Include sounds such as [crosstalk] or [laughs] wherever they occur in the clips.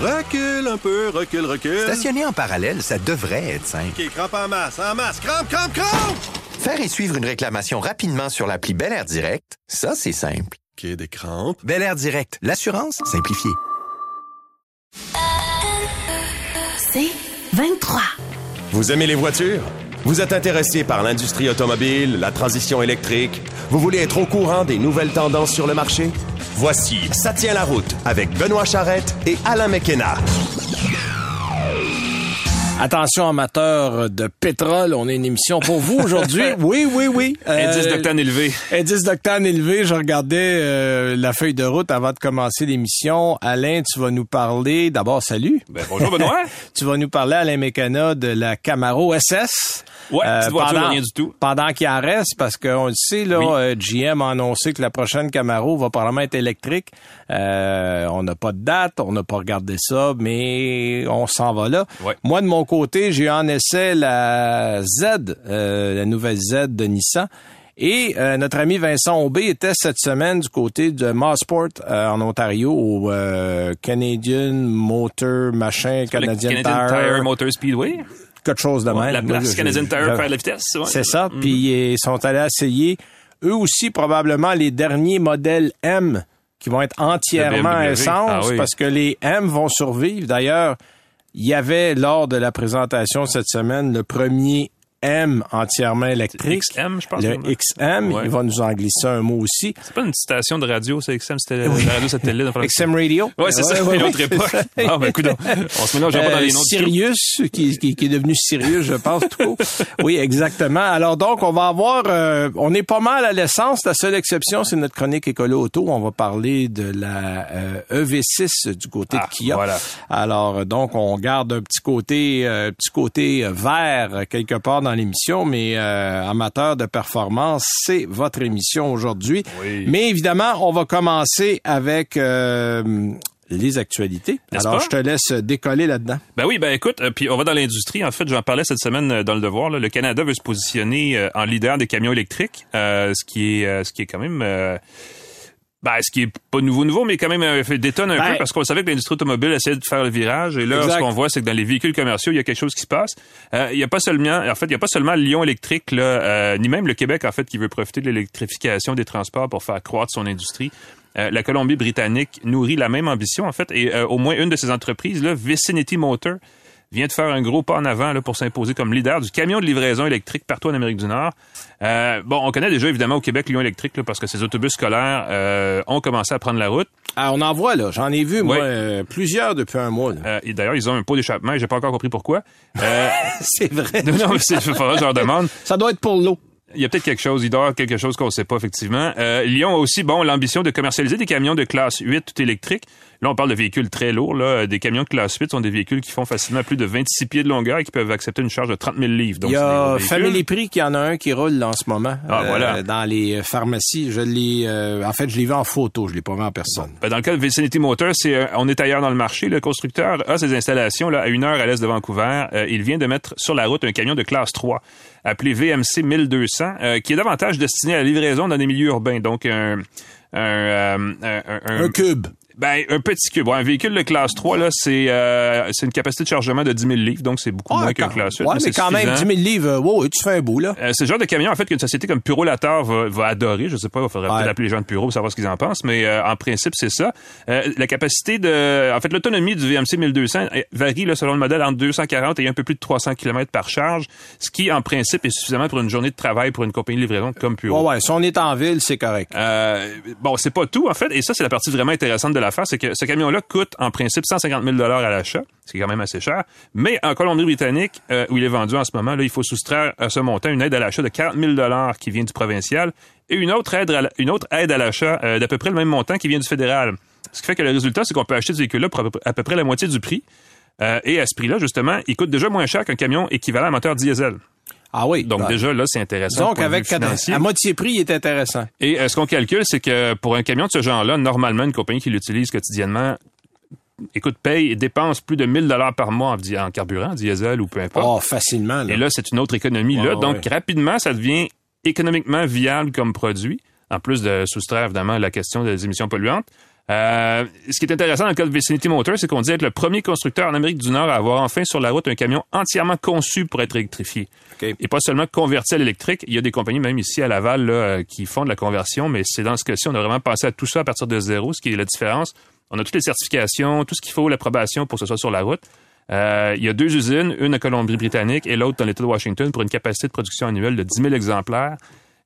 Recule un peu, recule, recule. Stationner en parallèle, ça devrait être simple. OK, crampe en masse, en masse, crampe, crampe, crampe! Faire et suivre une réclamation rapidement sur l'appli Bel Air Direct, ça, c'est simple. OK, des crampes. Bel Air Direct, l'assurance simplifiée. C'est 23. Vous aimez les voitures? Vous êtes intéressé par l'industrie automobile, la transition électrique? Vous voulez être au courant des nouvelles tendances sur le marché? Voici Ça tient la route avec Benoît Charrette et Alain McKenna. Attention amateurs de pétrole, on a une émission pour vous aujourd'hui. [laughs] Oui, oui, oui. Euh, Indice d'octane élevé. Indice d'octane élevé. Je regardais euh, la feuille de route avant de commencer l'émission. Alain, tu vas nous parler. D'abord, salut. Ben, bonjour Benoît. [laughs] tu vas nous parler, Alain Mécana, de la Camaro SS. Ouais, petite voiture, rien du tout. Pendant qu'il en reste, parce qu'on le sait, là, Oui. euh, GM a annoncé que la prochaine Camaro va probablement être électrique. Euh, on n'a pas de date, on n'a pas regardé ça, mais on s'en va là. Ouais. Moi, de mon côté, j'ai en essai la Z, euh, la nouvelle Z de Nissan. Et euh, notre ami Vincent Aubé était cette semaine du côté de Massport euh, en Ontario au euh, Canadian Motor machin Canadian, Canadian Tire, Tire Motor Speedway? quelque chose de Ouais, même. la place Canadian Tire faire la vitesse. ouais. c'est ça. Mhm. Puis ils sont allés essayer eux aussi probablement les derniers modèles M qui vont être entièrement essence Ah oui. parce que les M vont survivre. D'ailleurs, il y avait lors de la présentation cette semaine le premier M entièrement électrique. XM, je pense. Le. XM, Ouais. il va nous en glisser un mot aussi. C'est pas une station de radio, c'est XM, c'était la radio satellite. [laughs] XM Radio. Ouais, c'est ça, Ouais, une autre époque. Ah, ben, écoute, on se mélange pas dans Euh, les noms Sirius, qui, qui, qui est devenu Sirius, je pense, tout court. Oui, exactement. Alors donc, on va avoir, euh, on est pas mal à l'essence. La seule exception, c'est notre chronique écolo auto. On va parler de la euh, EV6 du côté Ah, de Kia. voilà. Alors donc, on garde un petit côté, euh, petit côté vert quelque part dans l'émission, mais euh, amateur de performance, c'est votre émission aujourd'hui. Oui. Mais évidemment, on va commencer avec euh, les actualités. Alors, pas? je te laisse décoller là-dedans. Ben oui, ben écoute, euh, puis on va dans l'industrie. En fait, j'en parlais cette semaine euh, dans le Devoir. là. le Canada veut se positionner euh, en leader des camions électriques, ce qui est, ce qui est quand même. Ben, ce qui est pas nouveau, nouveau, mais quand même euh, fait détonne un Ben- peu parce qu'on savait que l'industrie automobile essayait de faire le virage. Et là, Exact. ce qu'on voit, c'est que dans les véhicules commerciaux, il y a quelque chose qui se passe. Euh, il y a pas seulement, en fait, il y a pas seulement Lyon électrique, là, euh, ni même le Québec, en fait, qui veut profiter de l'électrification des transports pour faire croître son industrie. Euh, la Colombie-Britannique nourrit la même ambition, en fait, et euh, au moins une de ces entreprises, là, Vicinity Motor, vient de faire un gros pas en avant là, pour s'imposer comme leader du camion de livraison électrique partout en Amérique du Nord. Euh, bon, on connaît déjà évidemment au Québec Lyon électrique là, parce que ces autobus scolaires euh, ont commencé à prendre la route. Ah, on en voit, là. J'en ai vu, moi, euh, plusieurs depuis un mois. Euh, et d'ailleurs, ils ont un pot d'échappement et j'ai pas encore compris pourquoi. Euh, [laughs] C'est vrai. non, non, mais c'est je leur demande. Ça doit être pour l'eau. Il y a peut-être quelque chose, il doit y avoir quelque chose qu'on ne sait pas effectivement. Euh, Lyon a aussi bon l'ambition de commercialiser des camions de classe 8 tout électriques. Là, on parle de véhicules très lourds. Là. Des camions de classe 8 sont des véhicules qui font facilement plus de 26 pieds de longueur et qui peuvent accepter une charge de 30 000 livres. Donc, Il y a. Family Prix qui en a un qui roule en ce moment. euh, Ah, voilà. Dans les pharmacies. Je l'ai, euh, en fait, je l'ai vu en photo. Je l'ai pas vu en personne. Ben, dans le cas de Vicinity Motors, c'est euh, on est ailleurs dans le marché. Le constructeur a ses installations là, à une heure à l'est de Vancouver. Euh, il vient de mettre sur la route un camion de classe 3 appelé VMC 1200, euh, qui est davantage destiné à la livraison dans des milieux urbains. Donc un un, euh, un, un- Un cube. Ben, un petit cube. Un véhicule de classe 3, là, c'est euh, c'est une capacité de chargement de 10 000 livres, donc c'est beaucoup moins qu'un classe 8. ouais, mais, c'est quand même, 10 suffisant. 000 livres, euh, wow, tu fais un bout, là. Euh, c'est le genre de camion, en fait, qu'une société comme Puro Latar va, va adorer. Je sais pas, il faudrait Ouais. peut-être appeler les gens de Puro pour savoir ce qu'ils en pensent, mais euh, en principe, c'est ça. Euh, la capacité de... En fait, l'autonomie du VMC 1200 euh, varie, là, selon le modèle, entre 240 et un peu plus de 300 km par charge, ce qui, en principe, est suffisant pour une journée de travail pour une compagnie de livraison comme Puro. Ouais, ouais, si on est en ville, c'est correct. Euh, bon, c'est pas tout, en fait, et ça, c'est la partie vraiment intéressante de c'est que ce camion-là coûte, en principe, 150 000 à l'achat, ce qui est quand même assez cher, mais en Colombie-Britannique, euh, où il est vendu en ce moment, là, il faut soustraire à ce montant une aide à l'achat de 40 000 qui vient du provincial et une autre aide à, l'achat euh, d'à peu près le même montant qui vient du fédéral. Ce qui fait que le résultat, c'est qu'on peut acheter ce véhicule-là pour à peu près la moitié du prix. Euh, et à ce prix-là, justement, il coûte déjà moins cher qu'un camion équivalent à moteur diesel. Ah oui. Donc bah, déjà, là, c'est intéressant. donc avec à moitié prix, il est intéressant. Et euh, ce qu'on calcule, c'est que pour un camion de ce genre-là, normalement, une compagnie qui l'utilise quotidiennement, écoute, paye et dépense plus de 1000 dollars par mois en, en carburant, diesel ou peu importe. Oh, facilement, là. Et là, c'est une autre économie. là. Ouais, Donc, ouais. rapidement, ça devient économiquement viable comme produit, en plus de soustraire, évidemment, la question des émissions polluantes. Euh, ce qui est intéressant dans le cas de Vicinity Motors, c'est qu'on dit être le premier constructeur en Amérique du Nord à avoir enfin sur la route un camion entièrement conçu pour être électrifié. OK. Et pas seulement converti à l'électrique. Il y a des compagnies, même ici à Laval, là, euh, qui font de la conversion, mais c'est dans ce cas-ci, on a vraiment pensé à tout ça à partir de zéro, ce qui est la différence. On a toutes les certifications, tout ce qu'il faut, l'approbation pour que ce soit sur la route. Euh, il y a deux usines, une à Colombie-Britannique et l'autre dans l'État de Washington pour une capacité de production annuelle de 10 000 exemplaires.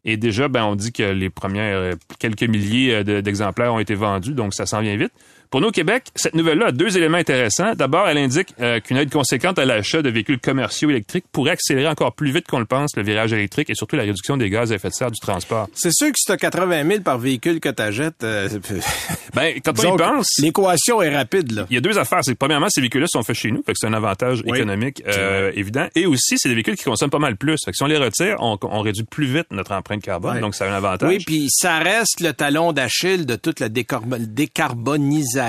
Et déjà, ben, on dit que les premières euh, quelques milliers euh, de- d'exemplaires ont été vendus, donc ça s'en vient vite. Pour nous au Québec, cette nouvelle-là a deux éléments intéressants. D'abord, elle indique euh, qu'une aide conséquente à l'achat de véhicules commerciaux électriques pourrait accélérer encore plus vite qu'on le pense le virage électrique et surtout la réduction des gaz à effet de serre du transport. C'est sûr que si t'as 80 000 par véhicule que t'achètes, euh, [laughs] Ben, quand on disons y que pense, l'équation est rapide, là. il y a deux affaires. C'est premièrement, ces véhicules-là sont faits chez nous, fait que c'est un avantage Oui, économique euh, évident. Et aussi, c'est des véhicules qui consomment pas mal plus. Fait que si on les retire, on, on réduit plus vite notre empreinte carbone, donc ça a un avantage. Oui, puis ça reste le talon d'Achille de toute la décarbo- décarbonisation.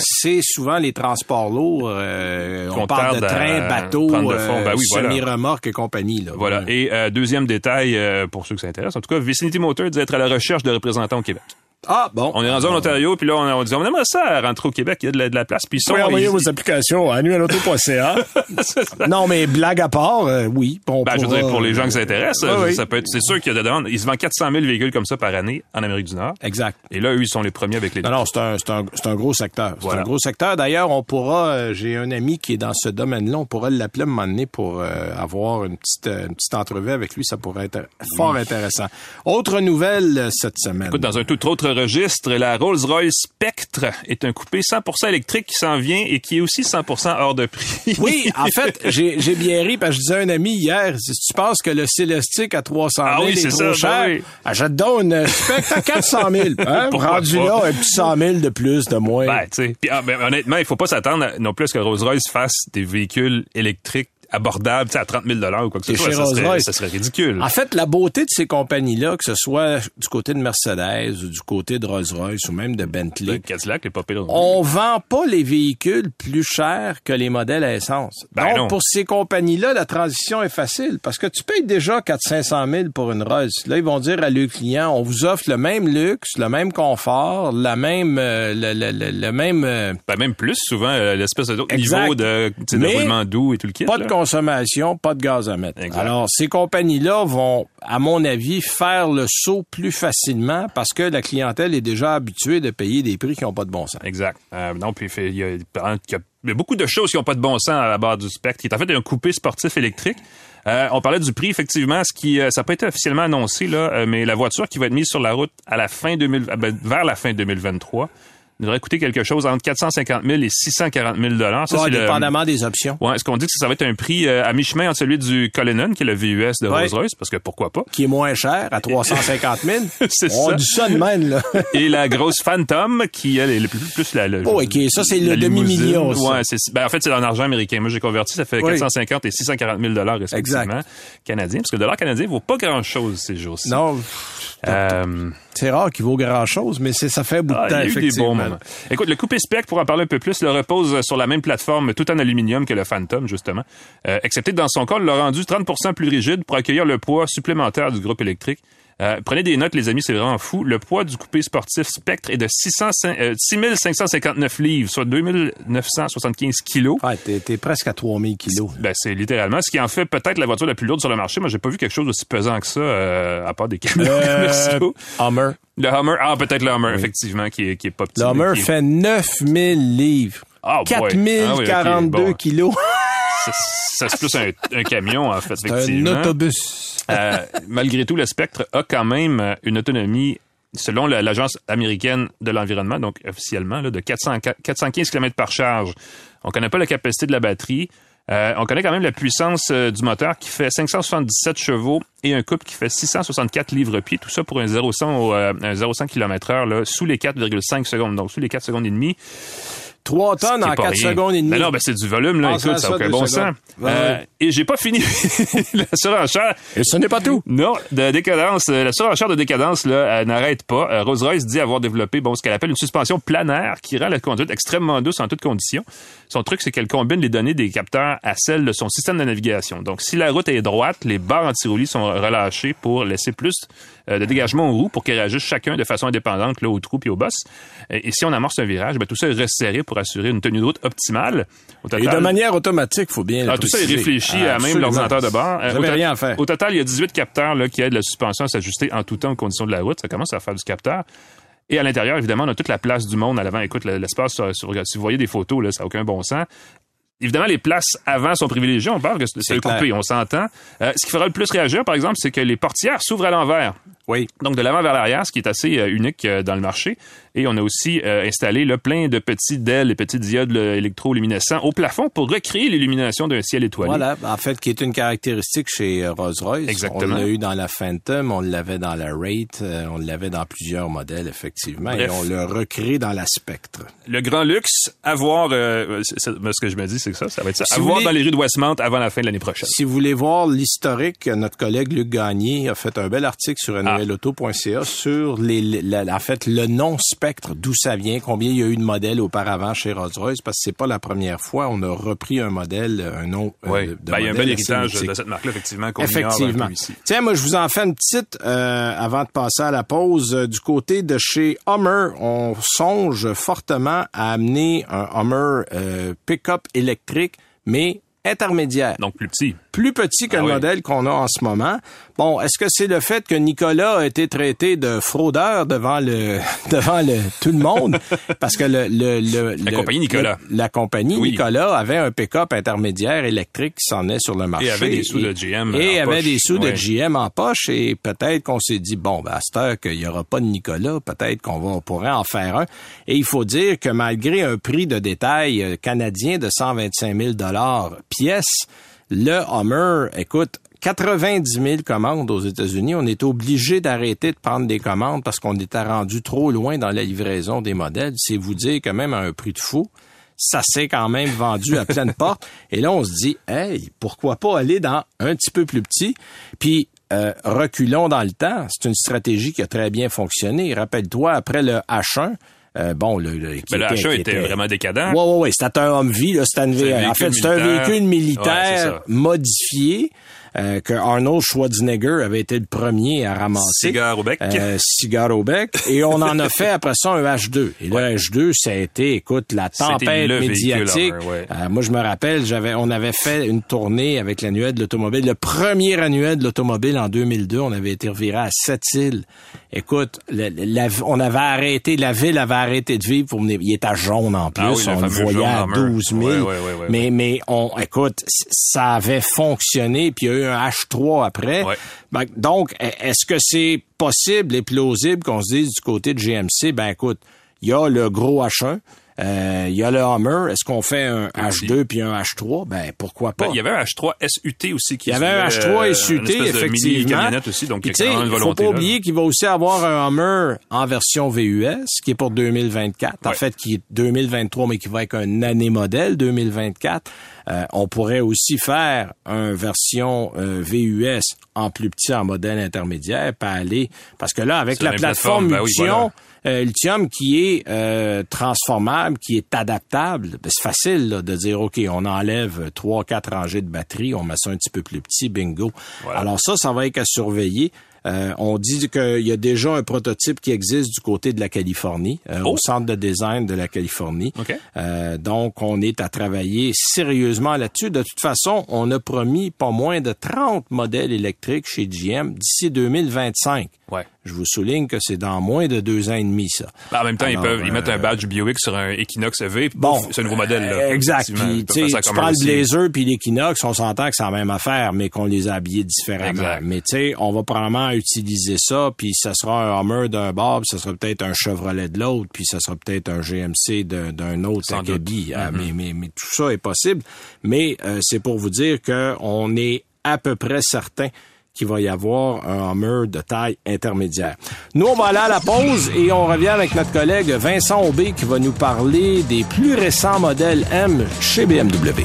C'est souvent les transports lourds. euh, on parle de bateaux, prendre de fond. Ben oui, voilà. semi-remorques et compagnie. Là. Voilà. Et euh, deuxième détail, euh, pour ceux que ça intéresse, en tout cas, Vicinity Motor dit être à la recherche de représentants au Québec. Ah, bon. On est rendu en Ontario, puis là, on, on dit, on aimerait ça rentrer au Québec, il y a de la, de la place, puis ils sont... Vous pouvez envoyer ils- vos applications à annuelauto.ca. [laughs] non, mais blague à part, euh, oui. On Ben, je veux dire, pour les gens que ça intéresse, Oui, euh, oui. ça peut être, c'est sûr qu'il y a de la demande. Ils se vendent 400 000 véhicules comme ça par année en Amérique du Nord. Exact. Et là, eux, ils sont les premiers avec les Non, non, c'est un, c'est un, un gros secteur. C'est Voilà. un gros secteur. D'ailleurs, on pourra, euh, j'ai un ami qui est dans ce domaine-là, on pourra l'appeler à un moment donné pour euh, avoir une petite, euh, une petite entrevue avec lui. Ça pourrait être fort intéressant. Autre nouvelle euh, cette semaine. Écoute, dans un tout autre registre, la Rolls-Royce Spectre est un coupé 100% électrique qui s'en vient et qui est aussi 100% hors de prix. [laughs] Oui, en fait, j'ai bien ri parce que je disais à un ami hier, si tu penses que le Célestique à 300 000 Ah oui, est trop ça, ben cher, oui. achète donc une Spectre à 400 000. [laughs] Hein? Rendu pas? là, un petit 100 000 de plus, de moins. Ben, ah, ben, honnêtement, il faut pas s'attendre non plus à ce que Rolls-Royce fasse des véhicules électriques sais, à 30 000 ou quoi que ce soit. chez Ça serait, Rolls-Royce. ça serait ridicule. En fait, la beauté de ces compagnies-là, que ce soit du côté de Mercedes ou du côté de Rolls-Royce ou même de Le Bentley, Cadillac est pas pire. on vend pas les véhicules plus chers que les modèles à essence. Ben Donc, non. pour ces compagnies-là, la transition est facile parce que tu payes déjà 400-500 000 pour une Rolls. Là, ils vont dire à leurs clients, on vous offre le même luxe, le même confort, la même, euh, le, le- le- le même, euh, Ben, même plus, souvent, euh, l'espèce de niveau de, de roulement doux et tout le kit. pas là. de consommation, pas de gaz à mettre. Exact. Alors, ces compagnies-là vont, à mon avis, faire le saut plus facilement parce que la clientèle est déjà habituée de payer des prix qui n'ont pas de bon sens. Exact. Euh, non, puis il y, a, il y a- il y a beaucoup de choses qui n'ont pas de bon sens à la barre du spectre, qui est en fait un coupé sportif électrique. Euh, on parlait du prix, effectivement, ce qui euh, ça n'a pas été officiellement annoncé, là, euh, mais la voiture qui va être mise sur la route à la fin 2000, euh, ben, vers la fin 2023 devrait coûter quelque chose entre 450 000 et 640 000 dollars. Ça, Pas c'est le- dépendamment des options. Ouais, ce qu'on dit, que ça va être un prix euh, à mi-chemin entre celui du Cullinan, qui est le VUS de Ouais. Rolls-Royce, parce que pourquoi pas, Qui est moins cher, à 350 000. [laughs] C'est On ça. dit ça de même, là. [laughs] et la grosse Phantom, qui elle, est le plus, plus la, le, Oh, ok, ça, c'est le demi-million. Ouais, c'est, ben, en fait, c'est en argent américain. Moi, j'ai converti, ça fait Oui. 450 et 640 000 dollars respectivement canadiens, parce que le dollar canadien vaut pas grand-chose ces jours-ci. Non, Euh, c'est rare qu'il vaut grand-chose, mais c'est, ça fait un bout de ah, temps, il y a eu des effectivement. bons Écoute, le coupé spec, pour en parler un peu plus, le repose sur la même plateforme tout en aluminium que le Phantom, justement. Euh, excepté que dans son cas, on l'a rendu 30% plus rigide pour accueillir le poids supplémentaire du groupe électrique. Euh, prenez des notes, les amis, c'est vraiment fou. Le poids du coupé sportif Spectre est de 600, euh, 6559 livres, soit 2975 kilos. Ouais, t'es, t'es presque à 3000 kilos. Ben, c'est littéralement ce qui en fait peut-être la voiture la plus lourde sur le marché. Moi, j'ai pas vu quelque chose d'aussi pesant que ça, euh, à part des camions commerciaux. [laughs] Hummer. Le Hummer, ah, peut-être le Hummer, effectivement, qui est, qui est pas petit. Le Hummer qui fait 9000 livres. Ah, boy. Ah oui, ok, 4042 bon. kilos. [laughs] Ça, c'est plus un, un camion, en fait, un effectivement. autobus. Euh, malgré tout, le Spectre a quand même une autonomie, selon la- l'Agence américaine de l'environnement, donc officiellement, là, de 400, 415 km par charge. On connaît pas la capacité de la batterie. Euh, on connaît quand même la puissance euh, du moteur qui fait 577 chevaux et un couple qui fait 664 livres-pieds. Tout ça pour un 0-100 au, euh, un 0-100 km heure, là, sous les 4,5 secondes. Donc, sous les 4 secondes et demie. 3 tonnes en est pas 4 rien. secondes et demie. Ben non, ben c'est du volume, là. À Écoute, ça n'a aucun bon secondes. sens. Ouais, Euh, ouais. et j'ai pas fini [laughs] la surenchère. Et ce n'est pas tout. Non, de décadence. euh, La surenchère de décadence là, n'arrête pas. Euh, Rolls-Royce dit avoir développé bon, ce qu'elle appelle une suspension planaire qui rend la conduite extrêmement douce en toutes conditions. Son truc, c'est qu'elle combine les données des capteurs à celles de son système de navigation. Donc, si la route est droite, les barres anti-roulis sont relâchées pour laisser plus euh, de dégagement aux roues pour qu'elles réagissent chacun de façon indépendante là, aux trous et aux bosses. Et, et si on amorce un virage, ben, tout ça est resserré pour assurer une tenue de route optimale. Au Et de manière automatique, faut bien le ah, tout ça est réfléchi à même l'ordinateur de bord. Euh, to- rien à faire. Au total, il y a 18 capteurs là, qui aident la suspension à s'ajuster en tout temps aux conditions de la route. Ça commence à faire du capteur. Et à l'intérieur, évidemment, on a toute la place du monde à l'avant. Écoute, le- l'espace, sur- si vous voyez des photos, là, ça n'a aucun bon sens. Évidemment, les places avant sont privilégiées. On parle que c'est coupé, on s'entend. Euh, ce qui fera le plus réagir, par exemple, c'est que les portières s'ouvrent à l'envers. Oui. Donc, de l'avant vers l'arrière, ce qui est assez euh, unique euh, dans le marché. Et on a aussi euh, installé là, plein de petits DEL, les petits diodes électroluminescents au plafond pour recréer l'illumination d'un ciel étoilé. Voilà, en fait, qui est une caractéristique chez Rolls-Royce. Exactement. On l'a eu dans la Phantom, on l'avait dans la Rate, on l'avait dans plusieurs modèles, effectivement, et on le recrée dans la Spectre. Le grand luxe, à voir, euh, c'est- c'est- ce que je me dis, c'est que ça, ça va être ça. Si à vous voir voulez- dans les rues de Westmount avant la fin de l'année prochaine. Si vous voulez voir l'historique, notre collègue Luc Gagné a fait un bel article sur Ah. Sur les, la- en fait, le nom Spectre, d'où ça vient, combien il y a eu de modèles auparavant chez Rolls-Royce, parce que c'est pas la première fois, on a repris un modèle, un nom euh, Oui, de, ben, il y a un modèle bel héritage de cette marque-là, effectivement, qu'on Effectivement. ici. Tiens, moi, je vous en fais une petite euh, avant de passer à la pause. Euh, Du côté de chez Hummer, on songe fortement à amener un Hummer euh, pick-up électrique, mais intermédiaire. Donc, plus petit. Plus petit que Ah le oui. modèle qu'on a en ce moment. Bon, est-ce que c'est le fait que Nicolas a été traité de fraudeur devant le [laughs] devant le tout le monde? Parce que le le, le La le- compagnie Nicolas. le- la compagnie Oui. Nicolas avait un pick-up intermédiaire électrique qui s'en est sur le marché Et avait des sous de GM et en avait poche. des sous de. GM en poche et peut-être qu'on s'est dit bon ben à cette heure qu'il y aura pas de Nicolas peut-être qu'on va on pourrait en faire un et il faut dire que malgré un prix de détail euh, canadien de 125 000 dollars pièce le Hummer écoute 90 000 commandes aux États-Unis. On est obligé d'arrêter de prendre des commandes parce qu'on était rendu trop loin dans la livraison des modèles. C'est vous dire que même à un prix de fou, ça s'est quand même vendu à pleine [laughs] porte. Et là, on se dit, hey, pourquoi pas aller dans un petit peu plus petit? Puis, euh, reculons dans le temps. C'est une stratégie qui a très bien fonctionné. Rappelle-toi, après le H1, euh, bon, le, le, qui Mais le était- H1 qui était vraiment décadent. Ouais, ouais, ouais. C'était un Humvee, là. C'était en fait, c'était un véhicule militaire modifié. Euh, que Arnold Schwarzenegger avait été le premier à ramasser. Cigare au bec. Euh, cigare au bec. Et on en a [laughs] fait après ça un H2. Et le H2, ça a été, écoute, la tempête médiatique. Ouais. Euh, moi, je me rappelle, j'avais, on avait fait une tournée avec l'annuel de l'automobile. Le premier annuel de l'automobile en 2002, on avait été reviré à Sept-Îles. Écoute, la- on avait arrêté, la ville avait arrêté de vivre pour venir. Il était jaune en plus. Ah oui, le on le voyait à Hummer. 12 000. Ouais, ouais, ouais, ouais, mais, mais on, écoute, ça avait fonctionné, puis il y a eu un H3 après. Ouais. Ben, donc, e- est-ce que c'est possible et plausible qu'on se dise du côté de GMC, ben écoute, il y a le gros H1, euh, il y a le Hummer, est-ce qu'on fait un H2 puis un H3? Ben pourquoi pas? Ben, il y avait un H3 SUT aussi qui Il y avait un soulevait, H3 euh, SUT, de effectivement. mini-camionnette aussi, donc il faut pas là. oublier qu'il va aussi avoir un Hummer en version VUS, qui est pour 2024. En fait, qui est 2023, mais qui va être un année modèle 2024. Euh, on pourrait aussi faire une version euh, VUS en plus petit en modèle intermédiaire, pas aller parce que là avec la plateforme ben oui, voilà. euh, qui est euh, transformable, qui est adaptable, ben, c'est facile là, de dire OK, on enlève trois quatre rangées de batterie, on met ça un petit peu plus petit, bingo. Voilà. Alors ça, ça va être à surveiller. Euh, on dit qu'il y a déjà un prototype qui existe du côté de la Californie, euh, Oh. au centre de design de la Californie. Euh, donc, on est à travailler sérieusement là-dessus. De toute façon, on a promis pas moins de 30 modèles électriques chez GM d'ici 2025. Ouais. Je vous souligne que c'est dans moins de deux ans et demi, ça. Ben, en même temps, Alors, ils peuvent, ils mettent un badge Buick sur un Equinox EV. Bon, c'est un nouveau modèle. Là, exact. Puis, tu prends le. Blazer puis l'Equinox, on s'entend que c'est la même affaire, mais qu'on les a habillés différemment. Exact. Mais tu sais, on va probablement utiliser ça, puis ça sera un Hummer d'un bord, puis ça sera peut-être un Chevrolet de l'autre, puis ça sera peut-être un GMC d'un autre. Ah, Mm-hmm. mais, mais, mais tout ça est possible. Mais euh, c'est pour vous dire que on est à peu près certain qu'il va y avoir un Hummer de taille intermédiaire. Nous, on va aller à la pause et on revient avec notre collègue Vincent Aubé qui va nous parler des plus récents modèles M chez BMW.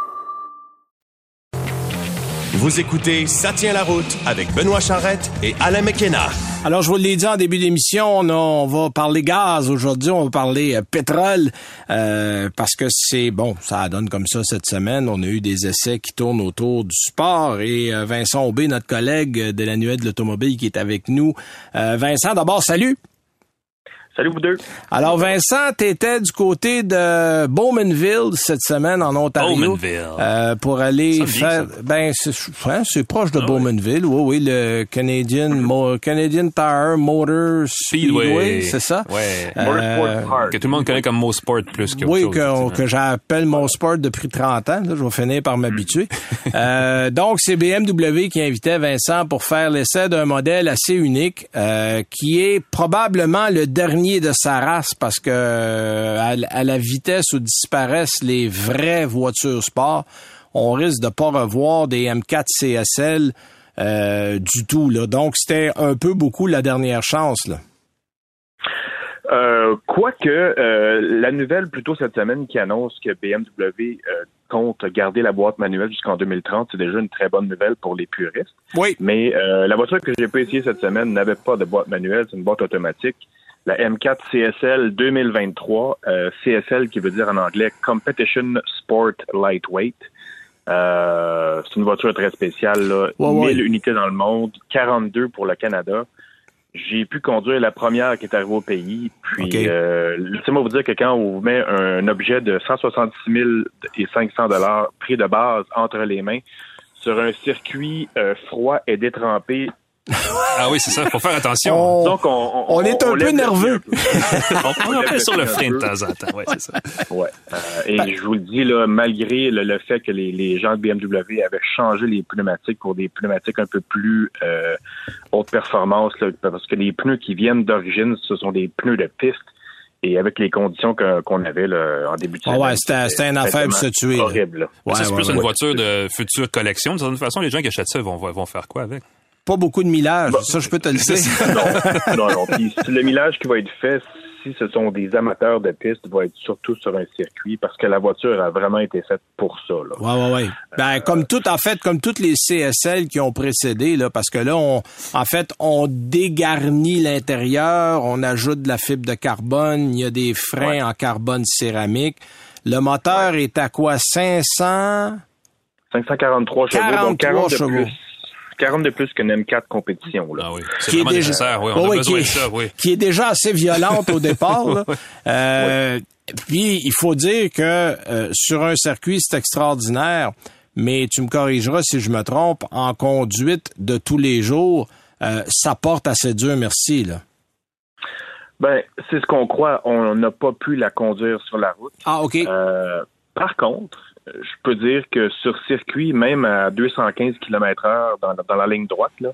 Vous écoutez Ça tient la route avec Benoît Charrette et Alain McKenna. Alors, je vous l'ai dit en début d'émission, on, va parler gaz aujourd'hui, on va parler euh, pétrole, euh, parce que c'est, bon, ça donne comme ça cette semaine. On a eu des essais qui tournent autour du sport et euh, Vincent Aubé, notre collègue de l'annuel de l'automobile qui est avec nous. Vincent, d'abord, salut! Salut vous deux. Alors, Vincent, t'étais du côté de Bowmanville cette semaine en Ontario. Bowmanville. euh, pour aller Ça me dit, faire. ça. Ben, c'est hein, c'est proche de Ah Bowmanville. Oui, oui, le Canadian, Mo- Canadian Tire Motor Speedway, Speedway. c'est ça? Ouais. Euh, Park. Que tout le monde connaît comme Mo Sport plus que oui, chose, que, que j'appelle mon sport depuis 30 ans. Là, je vais finir par m'habituer. [laughs] Euh, donc, c'est BMW qui invitait Vincent pour faire l'essai d'un modèle assez unique, euh, qui est probablement le dernier de sa race parce que euh, à, la vitesse où disparaissent les vraies voitures sport, on risque de pas revoir des M4 CSL euh, du tout. Là. Donc, c'était un peu beaucoup la dernière chance. Là. Euh, Quoique, euh, la nouvelle plutôt cette semaine qui annonce que BMW compte garder la boîte manuelle jusqu'en 2030, c'est déjà une très bonne nouvelle pour les puristes. Oui. Mais la voiture que j'ai pu essayer cette semaine n'avait pas de boîte manuelle, c'est une boîte automatique. La M4 CSL 2023, euh, CSL qui veut dire en anglais Competition Sport Lightweight. Euh, c'est une voiture très spéciale, là. Ouais, ouais. 1000 unités dans le monde, 42 pour le Canada. J'ai pu conduire la première qui est arrivée au pays. Puis, euh, laissez-moi vous dire que quand on vous met un objet de 166 000 et 500 dollars prix de base entre les mains sur un circuit euh, froid et détrempé, [laughs] Ah oui, c'est ça. Faut faire attention. On- donc on, on est un peu nerveux. un peu. On, sur le un frein de temps en temps. Ouais, c'est ça. [laughs] Ouais. Euh, et je vous le dis, là, malgré le, le fait que les, les gens de BMW avaient changé les pneumatiques pour des pneumatiques un peu plus euh, haute performance, là, parce que les pneus qui viennent d'origine, ce sont des pneus de piste. Et avec les conditions qu'on avait là, en début de Ah semaine. ouais, c'était- c'était une affaire pour se tuer. Horrible. Ouais, c'est ouais, plus ouais. une voiture de future collection. De toute façon, les gens qui achètent ça vont, vont faire quoi avec? Pas beaucoup de millage, ça je peux te le dire. non, [laughs] non, non. Puis le millage qui va être fait, si ce sont des amateurs de piste, va être surtout sur un circuit parce que la voiture a vraiment été faite pour ça. Là. Ouais, ouais, ouais. Ben, comme tout, en fait, comme toutes les CSL qui ont précédé, là, parce que là, on, en fait, on dégarnit l'intérieur, on ajoute de la fibre de carbone, il y a des freins Ouais. en carbone céramique. Le moteur est à quoi? 500? 543 chevaux, 43 donc 40 de plus. 40 de plus qu'une M4 compétition. Là. Ah oui. C'est qui est vraiment déjà, nécessaire. Oui, on Ouais, a ouais, besoin qui de est- ça. Oui. qui est déjà assez violente au départ. là. [laughs] Euh, Puis il faut dire que euh, sur un circuit, c'est extraordinaire, mais tu me corrigeras si je me trompe, en conduite de tous les jours, euh, ça porte assez dur, merci. Là. Ben, c'est ce qu'on croit. On n'a pas pu la conduire sur la route. Ah, OK. Euh, par contre, je peux dire que sur circuit, même à 215 km heure dans, dans la ligne droite, là,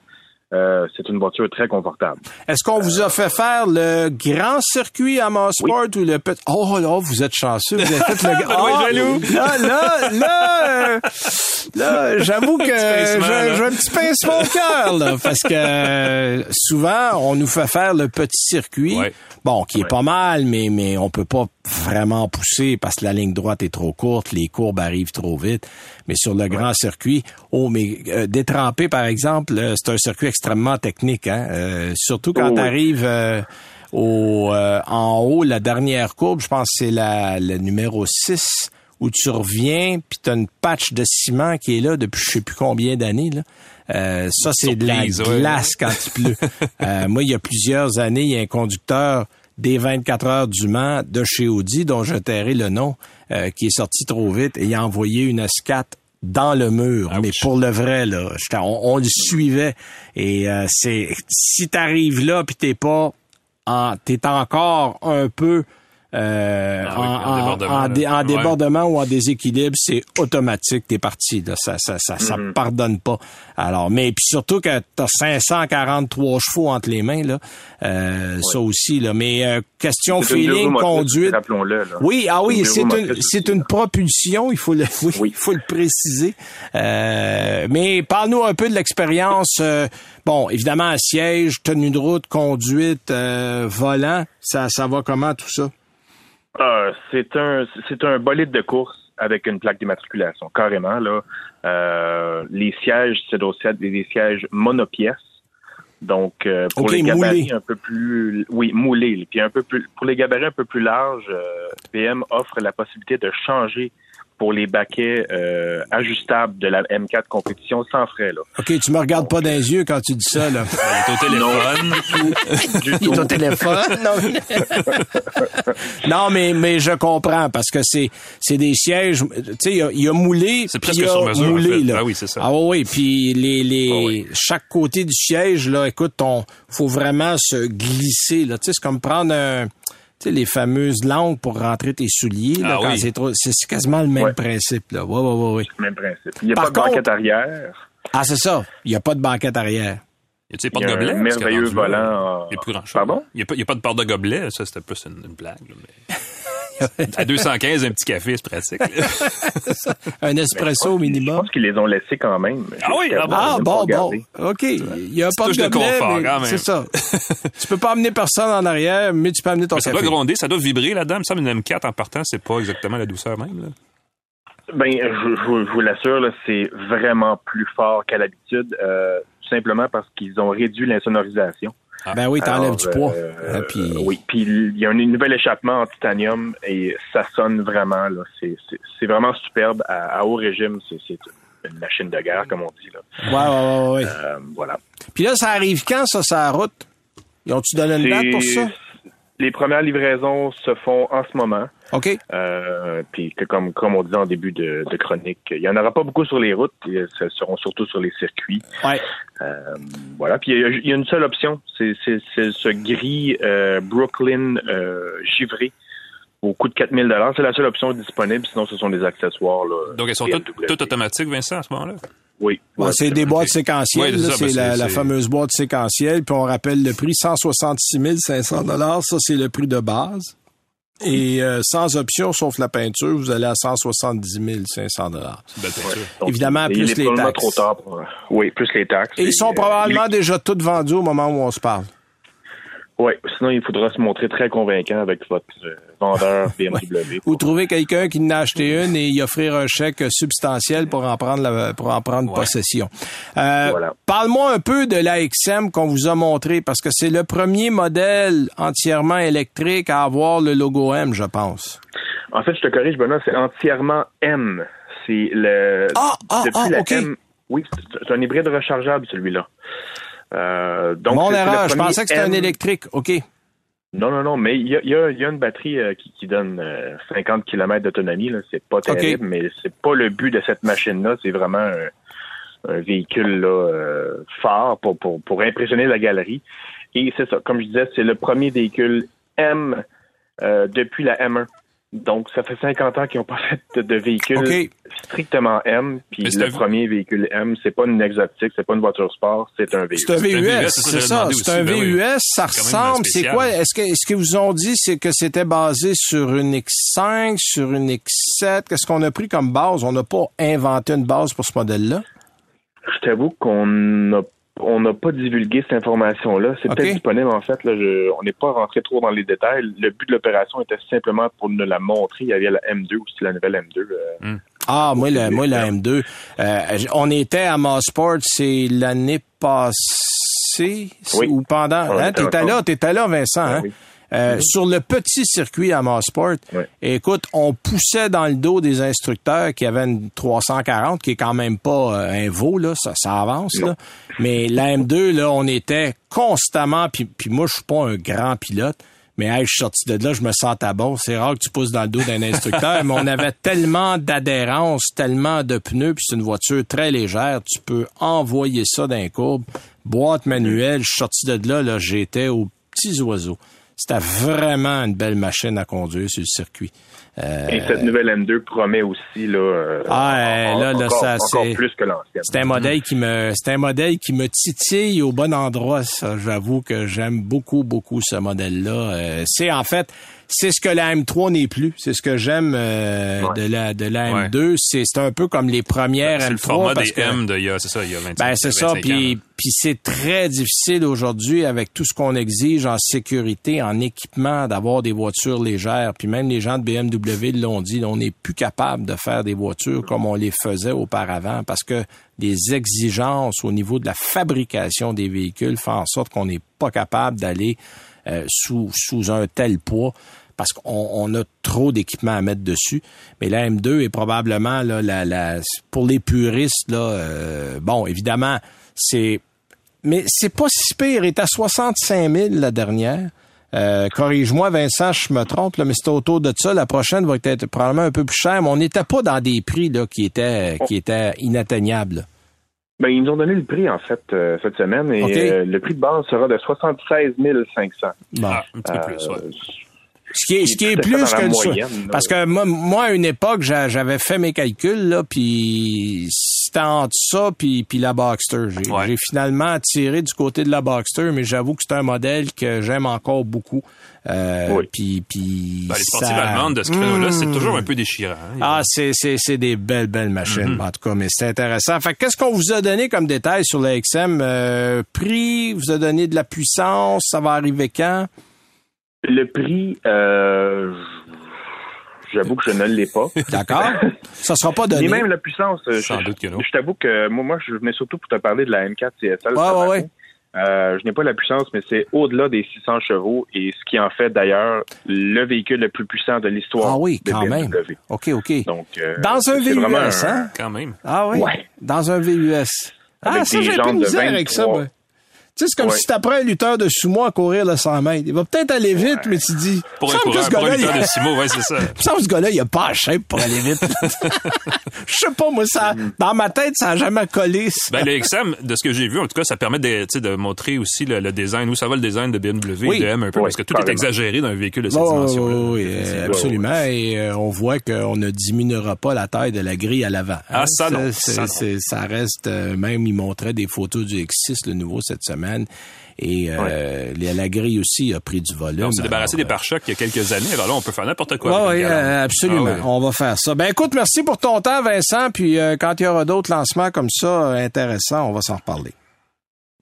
euh, c'est une voiture très confortable. Est-ce qu'on vous a fait faire le grand circuit à Mosport ou le petit... Oh là, vous êtes chanceux, vous avez fait le... [laughs] Ah, jaloux. [laughs] Là, là, là, euh, là, j'avoue que j'ai un petit pincement au cœur, là, parce que euh, souvent, on nous fait faire le petit circuit, bon, qui est pas mal, mais, mais on peut pas vraiment pousser parce que la ligne droite est trop courte, les courbes arrivent trop vite. Mais sur le grand circuit, oh, mais euh, détrempé, par exemple, euh, c'est un circuit extrêmement technique, hein, euh, surtout quand Oh, tu arrives au, euh, en haut, la dernière courbe, je pense que c'est la, le numéro 6, où tu reviens, puis tu as une patch de ciment qui est là depuis je sais plus combien d'années. Là. Euh, ça, c'est de la ouais. glace quand il pleut. [laughs] Euh, moi, il y a plusieurs années, il y a un conducteur des 24 heures du Mans de chez Audi, dont je tairai le nom, euh, qui est sorti trop vite et il a envoyé une S4 dans le mur, mais pour le vrai là, on le suivait. Et euh, c'est si t'arrives là puis t'es pas en t'es encore un peu euh, Ah oui, en, en débordement, en dé- Ouais. débordement ou en déséquilibre, c'est automatique, t'es parti. Là. Ça, ça, ça, ça Mm-hmm. pardonne pas. Alors, mais puis surtout que t'as 543 chevaux entre les mains, là, euh, ça aussi. Là. Mais euh, question feeling, conduite. Rappelons-le. Oui, ah oui, c'est une, c'est une propulsion, il faut le, [laughs] oui, faut le préciser. Euh, mais parle-nous un peu de l'expérience. euh, bon, évidemment, siège, tenue de route, conduite, euh, volant, ça, ça va comment tout ça? Ah, c'est un c'est un bolide de course avec une plaque d'immatriculation, carrément là. Euh, les sièges, c'est aussi des, sièges monopièces. Donc euh, pour les gabarits un peu plus oui, moulés, puis un peu plus pour les gabarits un peu plus larges, euh, PM offre la possibilité de changer pour les baquets euh, ajustables de la M4 compétition sans frais là. OK, tu me regardes pas dans les yeux quand tu dis ça, là. [laughs] Il est au téléphone. Du Il est tout. au téléphone. Non, [laughs] non mais, mais je comprends parce que c'est, c'est des sièges, tu sais, il y a, il y a moulé, C'est presque il y a sur mesure, en moulé, fait. là. Ah oui, c'est ça. Ah oui, puis les, les, Ah oui. chaque côté du siège, là, écoute, on, faut vraiment se glisser, là. Tu sais, c'est comme prendre un, sais, les fameuses langues pour rentrer tes souliers, là, Ah quand oui. c'est trop, c'est quasiment le même Ouais. principe, là. Ouais, ouais, ouais, ouais. Même principe. Il n'y a Par pas de banquette arrière. Ah, c'est ça. Il y a pas de banquette arrière. Il y a porte-gobelets? Parce que merveilleux volant Il n'y a plus grand-chose. Pardon? Il n'y a, pas- a pas de porte de gobelet. Ça, c'était plus une, une blague. là, mais... [laughs] à 215, un petit café, c'est pratique. [laughs] Un espresso au Je minimum. pense qu'ils les ont laissés quand même. Ah oui, ah bon? Ah, bon, bon. OK. Il y a pas de touche de confort, mais quand même. C'est ça. [laughs] tu peux pas amener personne en arrière, mais tu peux amener ton Mais ça café. doit gronder, ça doit vibrer là-dedans. Il me semble une M4 en partant, c'est pas exactement la douceur même. Là. Ben, je, je vous- je vous l'assure, c'est vraiment plus fort qu'à l'habitude, euh, tout simplement parce qu'ils ont réduit l'insonorisation. Ben oui, t'enlèves du poids. euh, Ah, puis- Oui, puis il y a un nouvel échappement en titanium et ça sonne vraiment. Là, c'est, c'est, c'est vraiment superbe à, à haut régime. C'est, c'est une machine de guerre, comme on dit. Là. Ouais, ouais, ouais, ouais. Euh, voilà. Puis là, ça arrive quand, ça, sa route? Ils ont-tu donné une date pour ça? Les premières livraisons se font en ce moment. OK. Euh, puis que comme comme on disait en début de, de chronique, il y en aura pas beaucoup sur les routes, et ce seront surtout sur les circuits. Ouais. Euh, voilà. Puis il y, a- il y a une seule option, c'est ce gris euh, Brooklyn euh, givré au coût de 4000 dollars. C'est la seule option disponible. Sinon, ce sont des accessoires. Là, Donc, elles sont toutes, toutes automatiques, Vincent, à ce moment-là? Oui. Ouais, c'est des boîtes séquentielles. C'est la, fameuse boîte séquentielle. Puis on rappelle le prix, 166 500 Ça, c'est le prix de base. Et euh, sans option, sauf la peinture, vous allez à 170 500 C'est une belle peinture. Donc, évidemment, il plus est les probablement taxes. trop tard pour- Oui, plus les taxes. Et ils sont euh, probablement déjà toutes vendus au moment où on se parle. Oui, sinon il faudra se montrer très convaincant avec votre euh, vendeur [laughs] BMW. Ou trouver quelqu'un qui en a acheté une et y offrir un chèque substantiel pour en prendre la- pour en prendre Ouais. possession. Euh, Voilà. Parle-moi un peu de l'AXM qu'on vous a montré parce que c'est le premier modèle entièrement électrique à avoir le logo M, je pense. En fait, je te corrige, Benoît, c'est entièrement M. C'est le. Ah, ah, depuis ah, la OK. M. Oui, c'est un hybride rechargeable, celui-là. Euh, donc, Mon erreur, je pensais que c'était un électrique. OK. Non, non, non, mais il y a, il y a- il y a une batterie euh, qui, qui donne euh, 50 km d'autonomie. C'est pas terrible, mais c'est pas le but de cette machine-là. C'est vraiment un, un véhicule là, euh, fort pour, pour, pour impressionner la galerie. Et c'est ça, comme je disais, c'est le premier véhicule M euh, depuis la M1. Donc, ça fait 50 ans qu'ils n'ont pas [laughs] fait de, véhicule strictement M. Puis le premier véhicule M, c'est pas une exotique, c'est pas une voiture sport, c'est un véhicule. C'est un VUS, VUS, c'est ça, C'est un. VUS, ça ressemble. C'est quoi? Est-ce que, est-ce que vous ont dit, c'est que c'était basé sur une X5, sur une X7? Qu'est-ce qu'on a pris comme base? On n'a pas inventé une base pour ce modèle-là? Je t'avoue qu'on n'a on n'a pas divulgué cette information-là. C'est OK. peut-être disponible, en fait. Là, je- on n'est pas rentré trop dans les détails. Le but de l'opération était simplement pour nous la montrer. Il y avait la M2 aussi, la nouvelle M2. euh, Ah, moi, la, moi, la M2. Euh, on était à Mosport, c'est l'année passée Oui. ou pendant. On Hein, t'étais là, t'étais là, Vincent. Ah hein? oui. Euh, Sur le petit circuit à Mosport, Oui. écoute, on poussait dans le dos des instructeurs qui avaient une 340, qui est quand même pas euh, un veau, là, ça, ça avance, là. Mais [laughs] la M2, là, on était constamment, puis, puis moi, je suis pas un grand pilote, mais hey, je suis sorti de là, je me sentais bon. C'est rare que tu pousses dans le dos d'un instructeur, mais on avait [laughs] tellement d'adhérence, tellement de pneus, puis c'est une voiture très légère, tu peux envoyer ça d'un courbe. Boîte manuelle, je suis sorti de là, là, j'étais aux petits oiseaux. C'était vraiment une belle machine à conduire sur le circuit. Euh, Et cette nouvelle M2 promet aussi là, euh, ah, là, là, encore, ça, encore c'est- plus que l'ancienne. C'est un modèle qui me, c'est un modèle qui me titille au bon endroit. Ça, j'avoue que j'aime beaucoup, beaucoup ce modèle-là. Euh, c'est en fait, c'est ce que la M3 n'est plus. C'est ce que j'aime euh, Ouais. de la de la M2. C'est, c'est un peu comme les premières C'est M3 le format parce des que- M de il y a, c'est ça, il y a 25 Ben c'est ça, 25 ans, puis puis c'est très difficile aujourd'hui avec tout ce qu'on exige en sécurité, en équipement, d'avoir des voitures légères. Puis même les gens de BMW l'ont dit, on n'est plus capable de faire des voitures comme on les faisait auparavant parce que les exigences au niveau de la fabrication des véhicules font en sorte qu'on n'est pas capable d'aller euh, sous un tel poids parce qu'on on a trop d'équipements à mettre dessus. Mais la M2 est probablement pour les puristes là. euh, bon, évidemment, c'est mais c'est pas si pire. Il est à 65 000 la dernière. Euh, Corrige-moi, Vincent, je me trompe, mais c'était autour de ça. La prochaine va être probablement un peu plus chère, mais on n'était pas dans des prix là, qui étaient inatteignables. Ben, ils nous ont donné le prix, en fait, euh, cette semaine, et euh, le prix de base sera de 76 500. Bon. Ah, un petit peu plus, Euh, ouais. Ce qui est, ce qui plus que le moyenne. Parce que moi, moi, à une époque, j'a- j'avais fait mes calculs, là, puis c'était entre ça puis, puis la Boxster. J'ai Ouais. j'ai finalement tiré du côté de la Boxster, mais j'avoue que c'est un modèle que j'aime encore beaucoup. Euh, Oui. Puis, puis Ben, les sportives ça- allemandes de ce créneau-là, c'est toujours un peu déchirant. hein. Ah, c'est, c'est, c'est des belles, belles machines, en tout cas, mais c'est intéressant. Fait que qu'est-ce qu'on vous a donné comme détail sur la XM? Euh, prix, vous a donné de la puissance, ça va arriver quand? Le prix, euh, j'avoue que je ne l'ai pas. [laughs] D'accord? ça sera pas donné. Ni même la puissance. Sans je, doute que non. je t'avoue que moi, moi, je venais surtout pour te parler de la M4 CSL. Ouais, ouais. Euh, je n'ai pas la puissance, mais c'est au-delà des 600 chevaux et ce qui en fait d'ailleurs le véhicule le plus puissant de l'histoire. Ah oui, de quand même. OK, OK. Donc, euh, Dans un c'est VUS, vraiment un- hein? Quand même. Ah oui? Ouais. Dans un VUS. Ah, Avec ça, j'ai un peu de misère avec ça, 23. Moi. Tu sais, c'est comme Ouais. si t'apprends un lutteur de sumo à courir le 100 mètres. Il va peut-être aller vite, mais tu dis... Pour un coureur, pour un lutteur de mots, ouais, c'est ça. [laughs] Il semble que ce gars-là, il a pas la shape pour aller vite. [laughs] Je sais pas, moi, ça, dans ma tête, ça a jamais collé. ça. Ben, le XM, de ce que j'ai vu, en tout cas, ça permet de, montrer aussi le, le design, où ça va le design de BMW Oui. et de M un peu, Oui, parce que tout est exagéré dans un véhicule de cette Oui, dimension-là. oui, euh, absolument. Et euh, on voit qu'on ne diminuera pas la taille de la grille à l'avant. Ah, ça, non. Ça, non. ça reste, euh, même, il montrait des photos du X6, le nouveau, cette semaine. Et euh, la grille aussi a pris du volume. On s'est débarrassé Alors, des pare-chocs il y a quelques années, alors là, on peut faire n'importe quoi. Oui, euh, absolument. Ah oui. On va faire ça. Ben écoute, merci pour ton temps, Vincent. Puis euh, quand il y aura d'autres lancements comme ça intéressants, on va s'en reparler.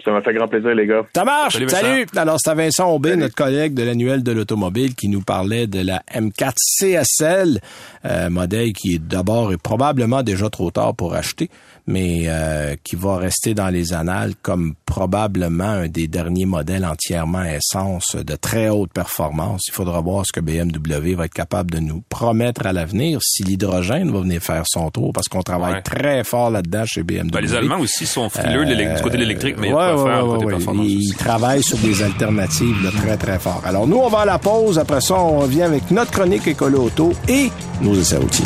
Ça m'a fait grand plaisir, les gars. Ça marche. Salut. Alors, c'était Vincent Aubé, notre collègue de l'annuel de l'automobile, qui nous parlait de la M4 CSL, euh, modèle qui est d'abord est probablement déjà trop tard pour acheter, mais euh, qui va rester dans les annales comme probablement un des derniers modèles entièrement essence de très haute performance. Il faudra voir ce que BMW va être capable de nous promettre à l'avenir si l'hydrogène va venir faire son tour, parce qu'on travaille Ouais. très fort là-dedans chez BMW. Ben, les Allemands aussi sont frileux du côté de l'électrique, mais Ouais, ouais, faire côté performance Ils travaillent sur des alternatives là, très, très fort. Alors, nous, on va à la pause. Après ça, on revient avec notre chronique Écolo Auto et nos essais routiers.